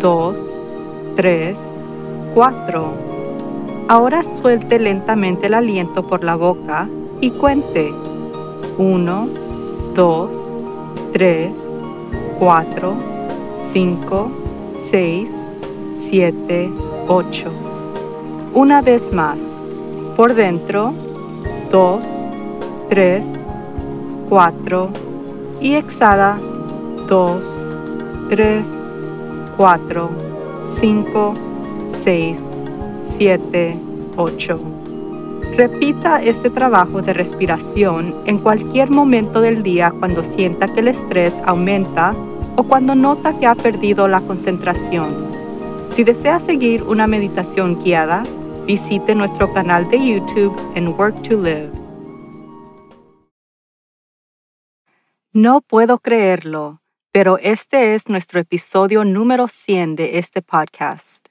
2, 3, 4. Ahora suelte lentamente el aliento por la boca y cuente. 1, 2, 3, 4, 5, 6, 7, 8. Una vez más. Por dentro. 2, 3, 4. Y exhala. 2, 3, 4, 5, 6, 7, 8. Repita este trabajo de respiración en cualquier momento del día cuando sienta que el estrés aumenta o cuando nota que ha perdido la concentración. Si desea seguir una meditación guiada, visite nuestro canal de YouTube en Work to Live. No puedo creerlo pero este es nuestro episodio número 100 de este podcast.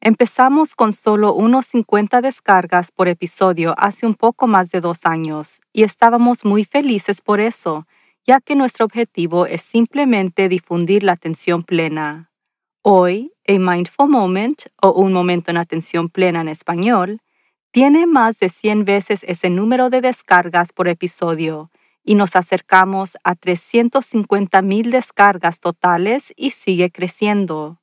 Empezamos con solo unos 50 descargas por episodio hace un poco más de dos años y estábamos muy felices por eso, ya que nuestro objetivo es simplemente difundir la atención plena. Hoy, A Mindful Moment, o Un Momento en Atención Plena en español, tiene más de 100 veces ese número de descargas por episodio y nos acercamos a 350 mil descargas totales y sigue creciendo.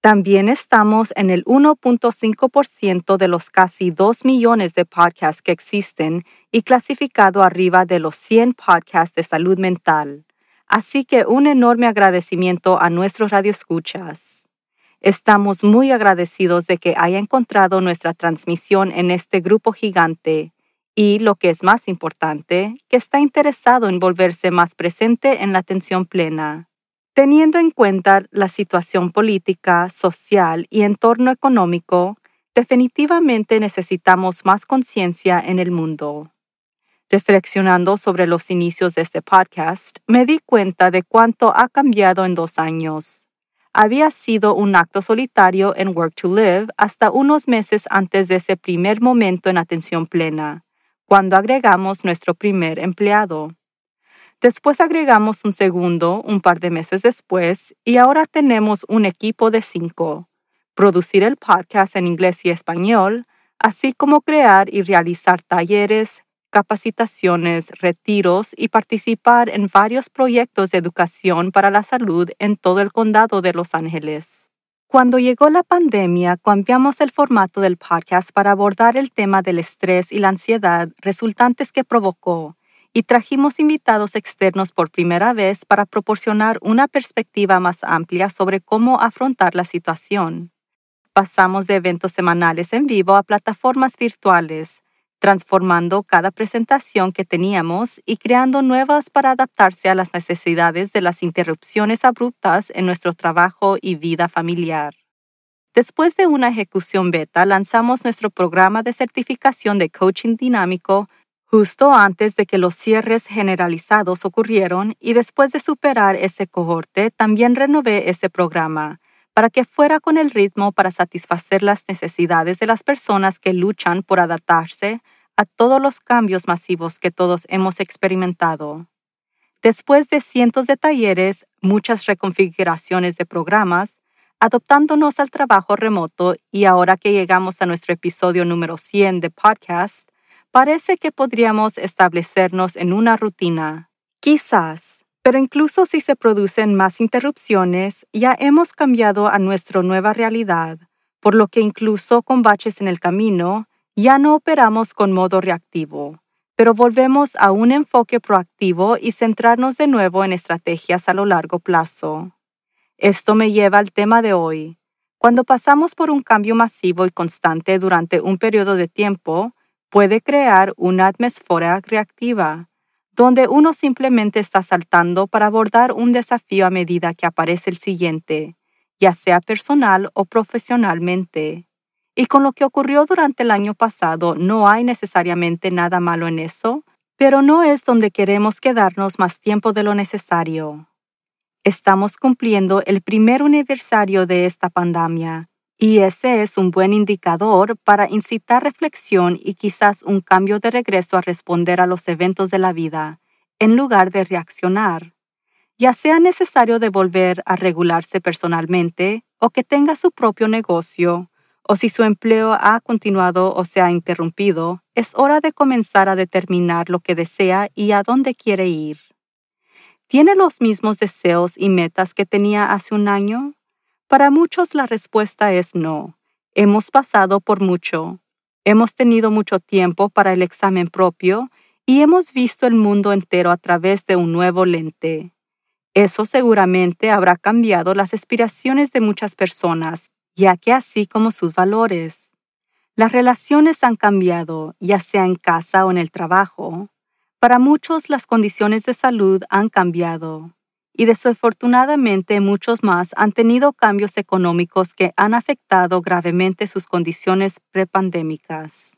También estamos en el 1.5% de los casi 2 millones de podcasts que existen y clasificado arriba de los 100 podcasts de salud mental. Así que un enorme agradecimiento a nuestros radioescuchas. Estamos muy agradecidos de que haya encontrado nuestra transmisión en este grupo gigante y, lo que es más importante, que está interesado en volverse más presente en la atención plena. Teniendo en cuenta la situación política, social y entorno económico, definitivamente necesitamos más conciencia en el mundo. Reflexionando sobre los inicios de este podcast, me di cuenta de cuánto ha cambiado en dos años. Había sido un acto solitario en Work to Live hasta unos meses antes de ese primer momento en atención plena cuando agregamos nuestro primer empleado. Después agregamos un segundo un par de meses después y ahora tenemos un equipo de cinco. Producir el podcast en inglés y español, así como crear y realizar talleres, capacitaciones, retiros y participar en varios proyectos de educación para la salud en todo el condado de Los Ángeles. Cuando llegó la pandemia, cambiamos el formato del podcast para abordar el tema del estrés y la ansiedad resultantes que provocó y trajimos invitados externos por primera vez para proporcionar una perspectiva más amplia sobre cómo afrontar la situación. Pasamos de eventos semanales en vivo a plataformas virtuales, transformando cada presentación que teníamos y creando nuevas para adaptarse a las necesidades de las interrupciones abruptas en nuestro trabajo y vida familiar. Después de una ejecución beta, lanzamos nuestro programa de certificación de coaching dinámico justo antes de que los cierres generalizados ocurrieron y después de superar ese cohorte, también renové ese programa para que fuera con el ritmo para satisfacer las necesidades de las personas que luchan por adaptarse a todos los cambios masivos que todos hemos experimentado. Después de cientos de talleres, muchas reconfiguraciones de programas, adoptándonos al trabajo remoto y ahora que llegamos a nuestro episodio número 100 de podcast, parece que podríamos establecernos en una rutina. Quizás, pero incluso si se producen más interrupciones, ya hemos cambiado a nuestra nueva realidad, por lo que incluso con baches en el camino, ya no operamos con modo reactivo, pero volvemos a un enfoque proactivo y centrarnos de nuevo en estrategias a lo largo plazo. Esto me lleva al tema de hoy. Cuando pasamos por un cambio masivo y constante durante un periodo de tiempo, puede crear una atmósfera reactiva, donde uno simplemente está saltando para abordar un desafío a medida que aparece el siguiente, ya sea personal o profesionalmente. Y con lo que ocurrió durante el año pasado, no hay necesariamente nada malo en eso, pero no es donde queremos quedarnos más tiempo de lo necesario. Estamos cumpliendo el primer aniversario de esta pandemia, y ese es un buen indicador para incitar reflexión y quizás un cambio de regreso a responder a los eventos de la vida, en lugar de reaccionar. Ya sea necesario de volver a regularse personalmente o que tenga su propio negocio, o si su empleo ha continuado o se ha interrumpido, es hora de comenzar a determinar lo que desea y a dónde quiere ir. ¿Tiene los mismos deseos y metas que tenía hace un año? Para muchos la respuesta es no. Hemos pasado por mucho. Hemos tenido mucho tiempo para el examen propio y hemos visto el mundo entero a través de un nuevo lente. Eso seguramente habrá cambiado las aspiraciones de muchas personas ya que así como sus valores. Las relaciones han cambiado, ya sea en casa o en el trabajo. Para muchos las condiciones de salud han cambiado y desafortunadamente muchos más han tenido cambios económicos que han afectado gravemente sus condiciones prepandémicas.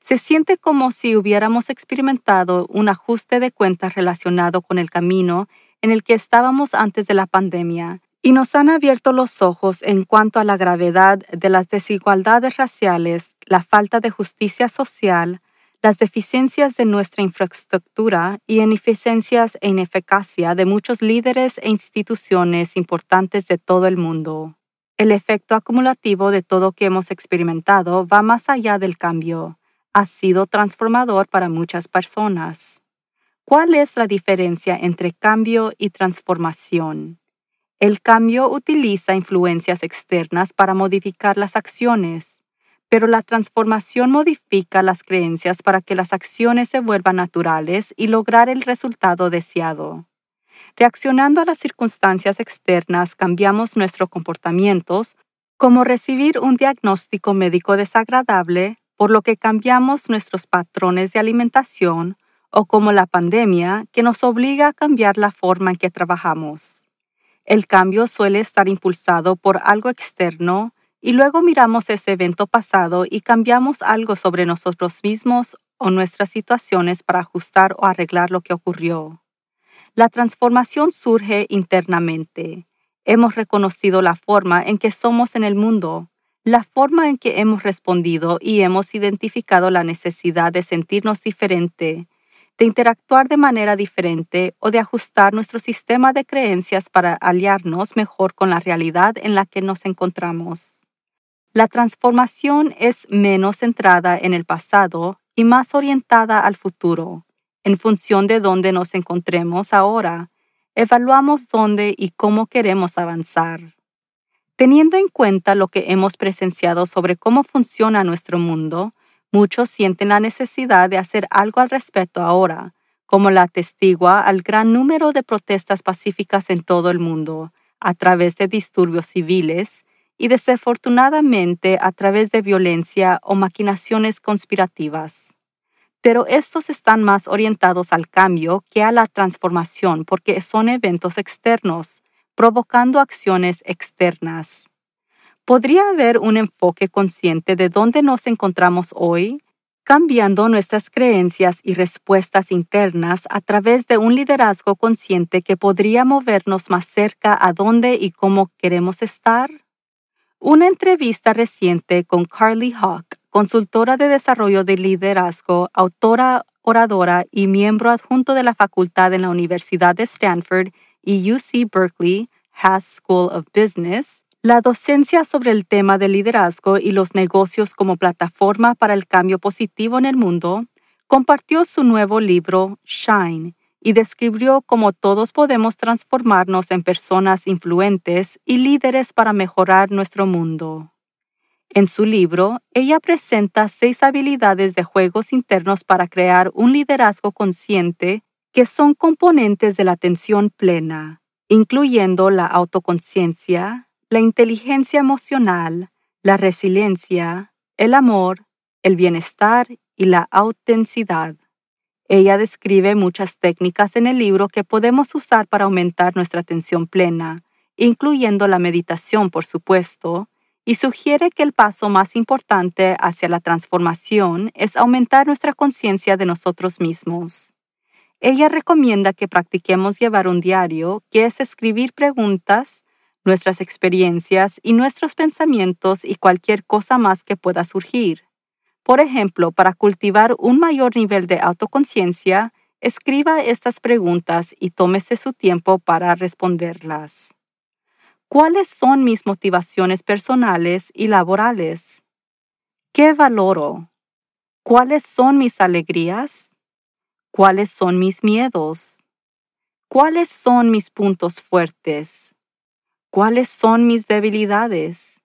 Se siente como si hubiéramos experimentado un ajuste de cuentas relacionado con el camino en el que estábamos antes de la pandemia y nos han abierto los ojos en cuanto a la gravedad de las desigualdades raciales, la falta de justicia social, las deficiencias de nuestra infraestructura y ineficiencias e ineficacia de muchos líderes e instituciones importantes de todo el mundo. El efecto acumulativo de todo que hemos experimentado va más allá del cambio. Ha sido transformador para muchas personas. ¿Cuál es la diferencia entre cambio y transformación? El cambio utiliza influencias externas para modificar las acciones, pero la transformación modifica las creencias para que las acciones se vuelvan naturales y lograr el resultado deseado. Reaccionando a las circunstancias externas, cambiamos nuestros comportamientos, como recibir un diagnóstico médico desagradable, por lo que cambiamos nuestros patrones de alimentación, o como la pandemia, que nos obliga a cambiar la forma en que trabajamos. El cambio suele estar impulsado por algo externo y luego miramos ese evento pasado y cambiamos algo sobre nosotros mismos o nuestras situaciones para ajustar o arreglar lo que ocurrió. La transformación surge internamente. Hemos reconocido la forma en que somos en el mundo, la forma en que hemos respondido y hemos identificado la necesidad de sentirnos diferente de interactuar de manera diferente o de ajustar nuestro sistema de creencias para aliarnos mejor con la realidad en la que nos encontramos. La transformación es menos centrada en el pasado y más orientada al futuro. En función de dónde nos encontremos ahora, evaluamos dónde y cómo queremos avanzar. Teniendo en cuenta lo que hemos presenciado sobre cómo funciona nuestro mundo, Muchos sienten la necesidad de hacer algo al respecto ahora, como la atestigua al gran número de protestas pacíficas en todo el mundo, a través de disturbios civiles y desafortunadamente a través de violencia o maquinaciones conspirativas. Pero estos están más orientados al cambio que a la transformación porque son eventos externos, provocando acciones externas. ¿Podría haber un enfoque consciente de dónde nos encontramos hoy, cambiando nuestras creencias y respuestas internas a través de un liderazgo consciente que podría movernos más cerca a dónde y cómo queremos estar? Una entrevista reciente con Carly Hawk, consultora de desarrollo de liderazgo, autora, oradora y miembro adjunto de la facultad en la Universidad de Stanford y UC Berkeley, Haas School of Business, la docencia sobre el tema del liderazgo y los negocios como plataforma para el cambio positivo en el mundo, compartió su nuevo libro Shine y describió cómo todos podemos transformarnos en personas influentes y líderes para mejorar nuestro mundo. En su libro, ella presenta seis habilidades de juegos internos para crear un liderazgo consciente que son componentes de la atención plena, incluyendo la autoconciencia, la inteligencia emocional, la resiliencia, el amor, el bienestar y la autenticidad. Ella describe muchas técnicas en el libro que podemos usar para aumentar nuestra atención plena, incluyendo la meditación, por supuesto, y sugiere que el paso más importante hacia la transformación es aumentar nuestra conciencia de nosotros mismos. Ella recomienda que practiquemos llevar un diario, que es escribir preguntas, nuestras experiencias y nuestros pensamientos y cualquier cosa más que pueda surgir. Por ejemplo, para cultivar un mayor nivel de autoconciencia, escriba estas preguntas y tómese su tiempo para responderlas. ¿Cuáles son mis motivaciones personales y laborales? ¿Qué valoro? ¿Cuáles son mis alegrías? ¿Cuáles son mis miedos? ¿Cuáles son mis puntos fuertes? ¿Cuáles son mis debilidades?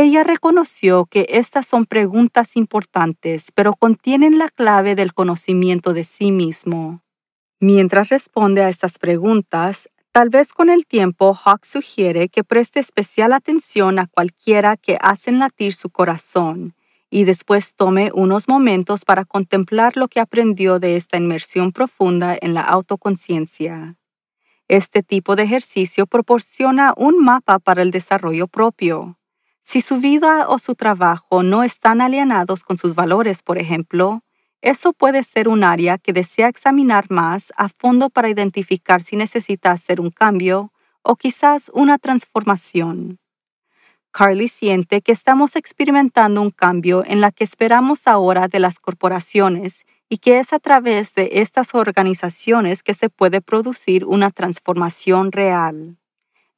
Ella reconoció que estas son preguntas importantes, pero contienen la clave del conocimiento de sí mismo. Mientras responde a estas preguntas, tal vez con el tiempo Hawk sugiere que preste especial atención a cualquiera que hacen latir su corazón y después tome unos momentos para contemplar lo que aprendió de esta inmersión profunda en la autoconciencia. Este tipo de ejercicio proporciona un mapa para el desarrollo propio. Si su vida o su trabajo no están alienados con sus valores, por ejemplo, eso puede ser un área que desea examinar más a fondo para identificar si necesita hacer un cambio o quizás una transformación. Carly siente que estamos experimentando un cambio en la que esperamos ahora de las corporaciones y que es a través de estas organizaciones que se puede producir una transformación real.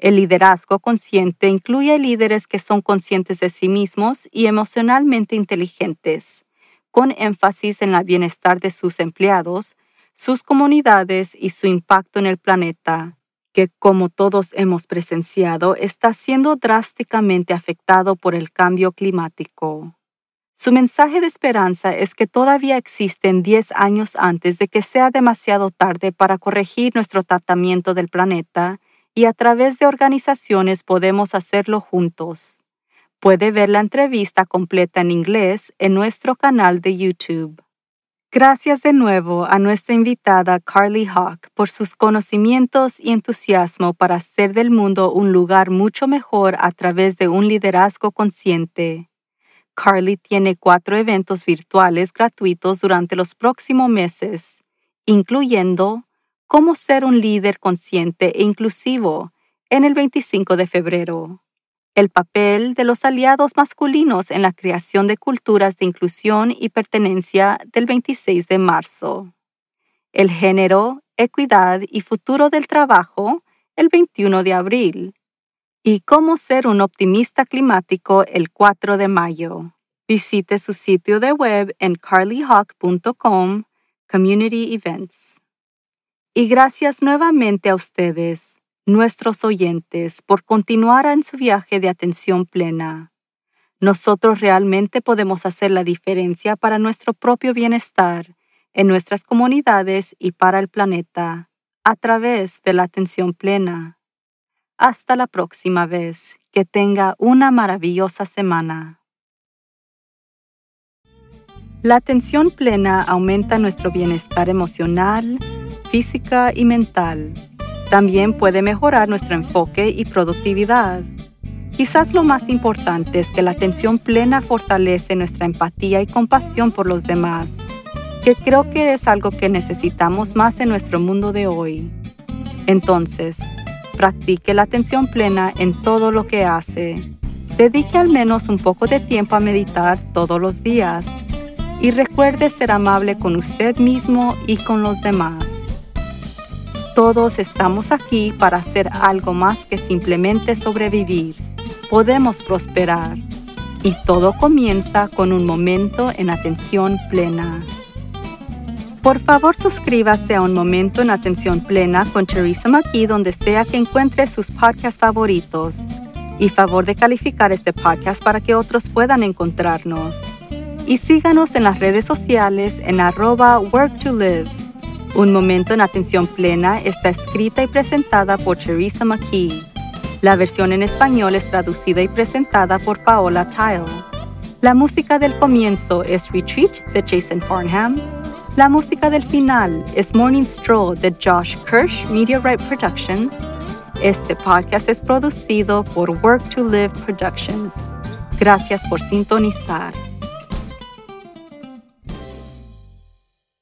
El liderazgo consciente incluye líderes que son conscientes de sí mismos y emocionalmente inteligentes, con énfasis en el bienestar de sus empleados, sus comunidades y su impacto en el planeta, que, como todos hemos presenciado, está siendo drásticamente afectado por el cambio climático. Su mensaje de esperanza es que todavía existen 10 años antes de que sea demasiado tarde para corregir nuestro tratamiento del planeta y a través de organizaciones podemos hacerlo juntos. Puede ver la entrevista completa en inglés en nuestro canal de YouTube. Gracias de nuevo a nuestra invitada Carly Hawk por sus conocimientos y entusiasmo para hacer del mundo un lugar mucho mejor a través de un liderazgo consciente. Carly tiene cuatro eventos virtuales gratuitos durante los próximos meses, incluyendo Cómo ser un líder consciente e inclusivo en el 25 de febrero el papel de los aliados masculinos en la creación de culturas de inclusión y pertenencia del 26 de marzo, el género, equidad y futuro del trabajo el 21 de abril, y cómo ser un optimista climático el 4 de mayo. Visite su sitio de web en carlyhawk.com, Community Events. Y gracias nuevamente a ustedes nuestros oyentes por continuar en su viaje de atención plena. Nosotros realmente podemos hacer la diferencia para nuestro propio bienestar, en nuestras comunidades y para el planeta, a través de la atención plena. Hasta la próxima vez. Que tenga una maravillosa semana. La atención plena aumenta nuestro bienestar emocional, física y mental también puede mejorar nuestro enfoque y productividad. Quizás lo más importante es que la atención plena fortalece nuestra empatía y compasión por los demás, que creo que es algo que necesitamos más en nuestro mundo de hoy. Entonces, practique la atención plena en todo lo que hace. Dedique al menos un poco de tiempo a meditar todos los días y recuerde ser amable con usted mismo y con los demás. Todos estamos aquí para hacer algo más que simplemente sobrevivir. Podemos prosperar. Y todo comienza con un momento en atención plena. Por favor, suscríbase a Un Momento en Atención Plena con Teresa McKee donde sea que encuentre sus podcasts favoritos. Y favor de calificar este podcast para que otros puedan encontrarnos. Y síganos en las redes sociales en arroba work to live. Un momento en atención plena está escrita y presentada por Teresa McKee. La versión en español es traducida y presentada por Paola Tile. La música del comienzo es Retreat de Jason Farnham. La música del final es Morning Stroll de Josh Kirsch Right Productions. Este podcast es producido por Work to Live Productions. Gracias por sintonizar.